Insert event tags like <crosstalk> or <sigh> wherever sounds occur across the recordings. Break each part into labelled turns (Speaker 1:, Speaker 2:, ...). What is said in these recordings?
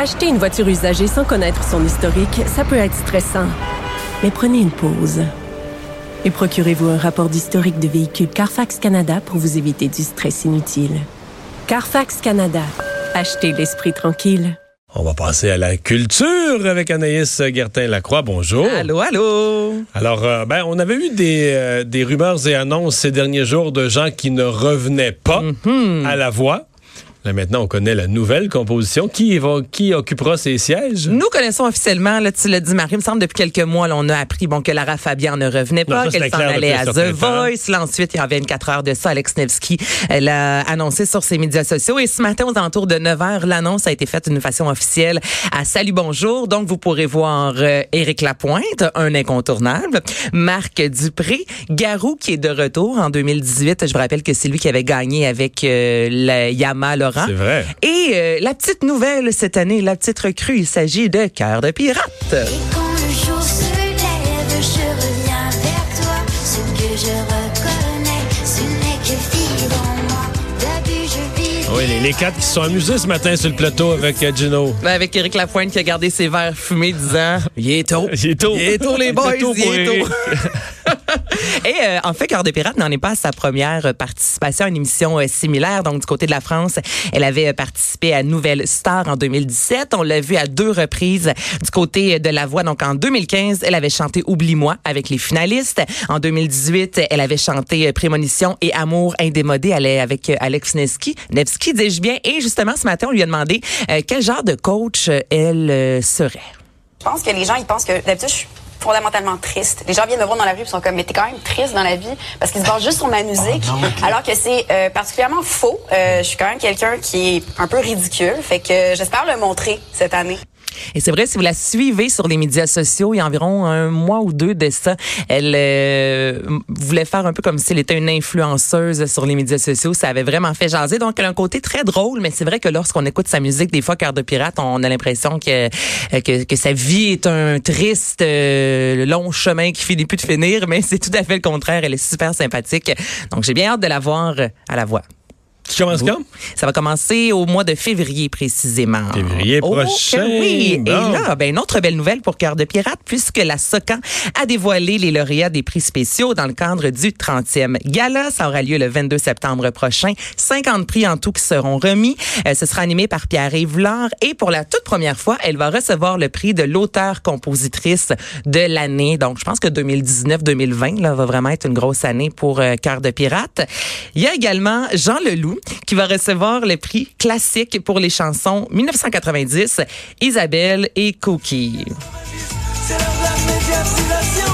Speaker 1: Acheter une voiture usagée sans connaître son historique, ça peut être stressant. Mais prenez une pause. Et procurez-vous un rapport d'historique de véhicule Carfax Canada pour vous éviter du stress inutile. Carfax Canada. Achetez l'esprit tranquille.
Speaker 2: On va passer à la culture avec Anaïs Gertin-Lacroix. Bonjour.
Speaker 3: Allô, allô.
Speaker 2: Alors, euh, ben, on avait eu des, euh, des rumeurs et annonces ces derniers jours de gens qui ne revenaient pas
Speaker 3: Mhm.
Speaker 2: à la voix. Là, maintenant, on connaît la nouvelle composition. Qui, va, qui occupera ces sièges?
Speaker 3: Nous connaissons officiellement, là, tu l'as dit, Marie, il me semble depuis quelques mois, là, on a appris bon, que Lara Fabian ne revenait pas, qu'elle s'en allait à The. Voice. Là, ensuite, il y avait 24 heures de ça, Alex Nevsky, elle a annoncé sur ses médias sociaux. Et ce matin, aux alentours de 9 heures, l'annonce a été faite d'une façon officielle à Salut Bonjour. Donc, vous pourrez voir euh, Éric Lapointe, un incontournable, Marc Dupré, Garou qui est de retour en 2018. Je vous rappelle que c'est lui qui avait gagné avec euh, la Yama Laurent.
Speaker 2: C'est vrai.
Speaker 3: Et euh, la petite nouvelle cette année, la petite recrue, il s'agit de Cœur de pirate.
Speaker 4: Et quand le jour se lève, je reviens vers toi. Ce que je reconnais, ce n'est que vivre en moi. D'abus, je vis.
Speaker 2: Oui, les, les quatre qui se sont amusés ce matin sur le plateau avec euh, Gino.
Speaker 3: Ben, avec Éric Lapointe qui a gardé ses verres fumés disant Il est tôt.
Speaker 2: Il est tôt.
Speaker 3: Il est tôt, les boys. Il est tôt. Et euh, en fait, Cœur de pirate n'en est pas à sa première participation à une émission euh, similaire. Donc, du côté de la France, elle avait euh, participé à Nouvelle Star en 2017. On l'a vu à deux reprises du côté de la voix. Donc, en 2015, elle avait chanté Oublie-moi avec les finalistes. En 2018, elle avait chanté Prémonition et Amour indémodé elle est avec Alex Nevsky. Nevsky, dis-je bien. Et justement, ce matin, on lui a demandé quel genre de coach elle serait.
Speaker 5: Je pense que les gens, ils pensent que d'habitude, je suis fondamentalement triste. Les gens viennent me voir dans la rue et sont comme, mais t'es quand même triste dans la vie parce qu'ils se basent juste sur ma musique. alors que c'est euh, particulièrement faux. Euh, je suis quand même quelqu'un qui est un peu ridicule. Fait que j'espère le montrer cette année.
Speaker 3: Et c'est vrai, si vous la suivez sur les médias sociaux, il y a environ un mois ou deux de ça, elle euh, voulait faire un peu comme si elle était une influenceuse sur les médias sociaux. Ça avait vraiment fait jaser. Donc, elle a un côté très drôle, mais c'est vrai que lorsqu'on écoute sa musique, des fois, Cœur de pirate, on a l'impression que, euh, que, que sa vie est un triste, euh, long chemin qui finit plus de finir, mais c'est tout à fait le contraire. Elle est super sympathique. Donc, j'ai bien hâte de la voir à la voix.
Speaker 2: Tu commences quand?
Speaker 3: Ça va commencer au mois de février précisément.
Speaker 2: Février
Speaker 3: Oh,
Speaker 2: prochain.
Speaker 3: oui.
Speaker 2: Bon.
Speaker 3: Et là, ben, une autre belle nouvelle pour Cœur de Pirate, puisque la SOCAN a dévoilé les lauréats des prix spéciaux dans le cadre du 30e gala. Ça aura lieu le 22 septembre prochain. 50 prix en tout qui seront remis. Euh, ce sera animé par Pierre-Yves Lard. Et pour la toute première fois, elle va recevoir le prix de l'auteur-compositrice de l'année. Donc, je pense que 2019-2020 là, va vraiment être une grosse année pour euh, Cœur de Pirate. Il y a également Jean Leloup qui va recevoir le prix classique pour les chansons 1990, Isabelle et Cookie.
Speaker 6: C'est l'heure de la médiatisation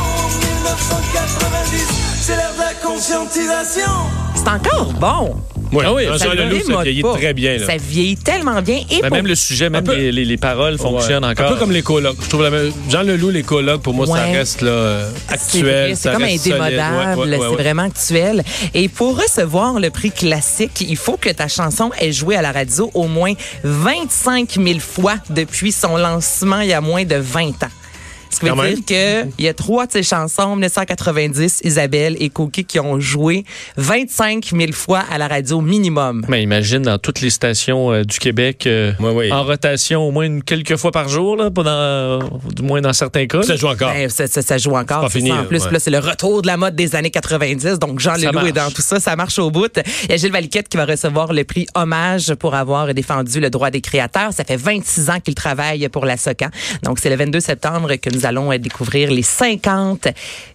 Speaker 6: 1990 C'est l'heure de la conscientisation
Speaker 3: C'est encore bon.
Speaker 2: Oui,
Speaker 7: Ah oui,
Speaker 2: Jean
Speaker 7: ça
Speaker 2: Leloup, ça vieillit
Speaker 3: pas.
Speaker 2: très bien. Là.
Speaker 3: Ça vieillit tellement bien. Et
Speaker 7: Ben,
Speaker 3: pour-
Speaker 7: même le sujet, même
Speaker 2: peu-
Speaker 7: les, les- les paroles fonctionnent
Speaker 2: Ouais.
Speaker 7: encore.
Speaker 2: Un peu comme les colocs. Je trouve la même- Jean Leloup, les colocs, pour moi, ça reste là,
Speaker 3: C'est
Speaker 2: actuel.
Speaker 3: C'est comme indémodable,
Speaker 2: Ouais,
Speaker 3: c'est vraiment actuel. Et pour recevoir le prix classique, il faut que ta chanson ait joué à la radio au moins 25 000 fois depuis son lancement il y a moins de 20 ans. Ce qui veut
Speaker 2: Quand même.
Speaker 3: dire que il y a trois de ces chansons, 1990, Isabelle et Cookie, qui ont joué 25 000 fois à la radio minimum.
Speaker 7: Mais imagine dans toutes les stations euh, du Québec euh, en rotation au moins une, quelques fois par jour, là, euh, du moins dans certains cas.
Speaker 2: Ça joue encore.
Speaker 3: Ben, ça, ça- ça joue encore.
Speaker 2: pas fini,
Speaker 3: ça. En plus,
Speaker 2: ouais.
Speaker 3: là, c'est le retour de la mode des années 90. Donc, Jean Leloup est dans tout ça. Ça marche au bout. Il y a Gilles Valiquette qui va recevoir le prix Hommage pour avoir défendu le droit des créateurs. Ça fait 26 ans qu'il travaille pour la SOCAN. Donc, c'est le 22 septembre que nous allons euh, découvrir les 50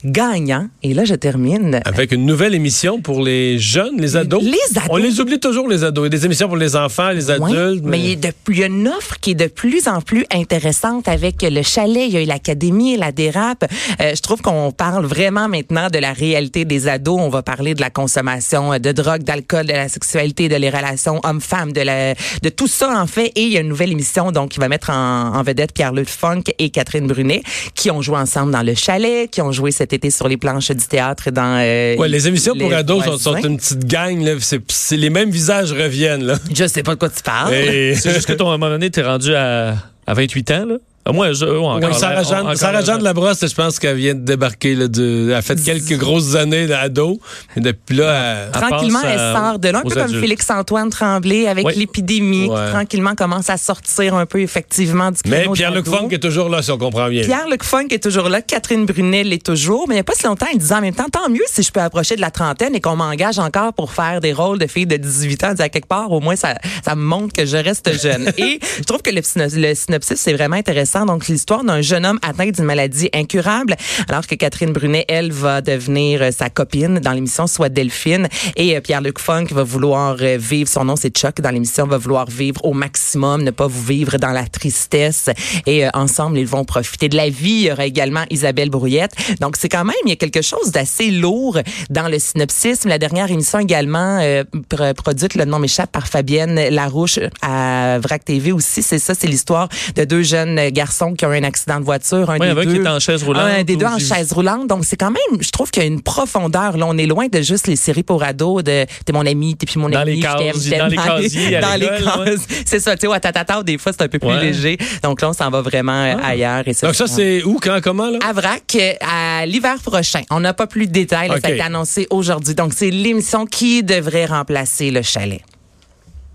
Speaker 3: gagnants. Et là, je termine.
Speaker 2: Avec une nouvelle émission pour les jeunes, les ados.
Speaker 3: Les ados.
Speaker 2: On les oublie toujours, les ados. Il y a des émissions pour les enfants, les adultes.
Speaker 3: mais il y, a de- il y a une offre qui est de plus en plus intéressante avec le chalet. Il y a eu l'académie, la dérape. Euh, je trouve qu'on parle vraiment maintenant de la réalité des ados. On va parler de la consommation de drogue, d'alcool, de la sexualité, de les relations hommes-femmes, de, la, de tout ça en fait. Et il y a une nouvelle émission donc qui va mettre en, en vedette Pierre-Luc Funk et Catherine Brunet qui ont joué ensemble dans le chalet, qui ont joué cet été sur les planches du théâtre dans. euh,
Speaker 2: Ouais, les émissions pour ados sont, sont une petite gang. Là. C'est, c'est les mêmes visages reviennent. Là.
Speaker 3: Je sais pas de quoi tu parles.
Speaker 2: Et-
Speaker 7: C'est juste que ton, à un moment donné, t'es rendu à, à 28 ans, là. Euh, Moi, je, ouais, encore,
Speaker 2: Oui, Sarah Jeanne,
Speaker 7: encore-
Speaker 2: Sarah Jeanne Labrosse, je pense qu'elle vient de débarquer. Là, de, elle a fait quelques grosses années d'ado. Et depuis là, elle-
Speaker 7: Elle
Speaker 3: Tranquillement, elle
Speaker 7: à-
Speaker 3: sort de là, un peu comme
Speaker 7: adultes.
Speaker 3: Félix-Antoine Tremblay avec
Speaker 7: Oui.
Speaker 3: l'épidémie, qui
Speaker 2: Ouais.
Speaker 3: tranquillement commence à sortir un peu effectivement du
Speaker 2: Mais Pierre-Luc. Funk est toujours là, si on comprend bien.
Speaker 3: Pierre-Luc Funk est toujours là, Catherine Brunet l'est toujours, mais il n'y a pas si longtemps, il disait en même temps, tant mieux si je peux approcher de la trentaine et qu'on m'engage encore pour faire des rôles de filles de 18 ans. Il dit, À quelque part, au moins, ça, ça me montre que je reste jeune. <laughs> et je trouve que le synopsis, c'est vraiment intéressant. Donc, l'histoire d'un jeune homme atteint d'une maladie incurable, alors que Catherine Brunet, elle, va devenir euh, sa copine dans l'émission Soit Delphine. Et euh, Pierre-Luc Funk va vouloir euh, vivre, son nom c'est Chuck, dans l'émission, va vouloir vivre au maximum, ne pas vous vivre dans la tristesse. Et ensemble, ils vont profiter de la vie. Il y aura également Isabelle Brouillette. Donc, c'est quand même, il y a quelque chose d'assez lourd dans le synopsis. La dernière émission également, euh, pr- produite, le nom m'échappe, par Fabienne Larouche à VRAC TV aussi. C'est ça, c'est l'histoire de deux jeunes garçons qui ont eu un accident de voiture. Un des deux,
Speaker 7: qui est en chaise roulante.
Speaker 3: un des deux
Speaker 7: ou
Speaker 3: en
Speaker 7: j'ai-
Speaker 3: chaise roulante. Donc, c'est quand même, je trouve qu'il y a une profondeur. Là, on est loin de juste les séries pour ados de t'es mon ami, t'es puis mon
Speaker 7: Dans
Speaker 3: ami. je t'aime,
Speaker 7: dans les casiers <laughs>
Speaker 3: Dans les cases. C'est ça, tu sais, ouais, tatata, des fois, c'est un peu plus
Speaker 7: Ouais.
Speaker 3: léger. Donc là, on s'en va vraiment euh, ailleurs. Et
Speaker 2: Donc ça, c'est où, quand, comment? Là?
Speaker 3: à Vrac euh, à l'hiver prochain. On n'a pas plus de détails. là, Ça a été annoncé aujourd'hui. Donc, c'est l'émission qui devrait remplacer le chalet.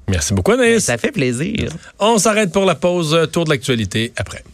Speaker 2: Merci beaucoup, Anaïs.
Speaker 3: Ça fait plaisir.
Speaker 2: On s'arrête pour la pause. Tour de l'actualité après.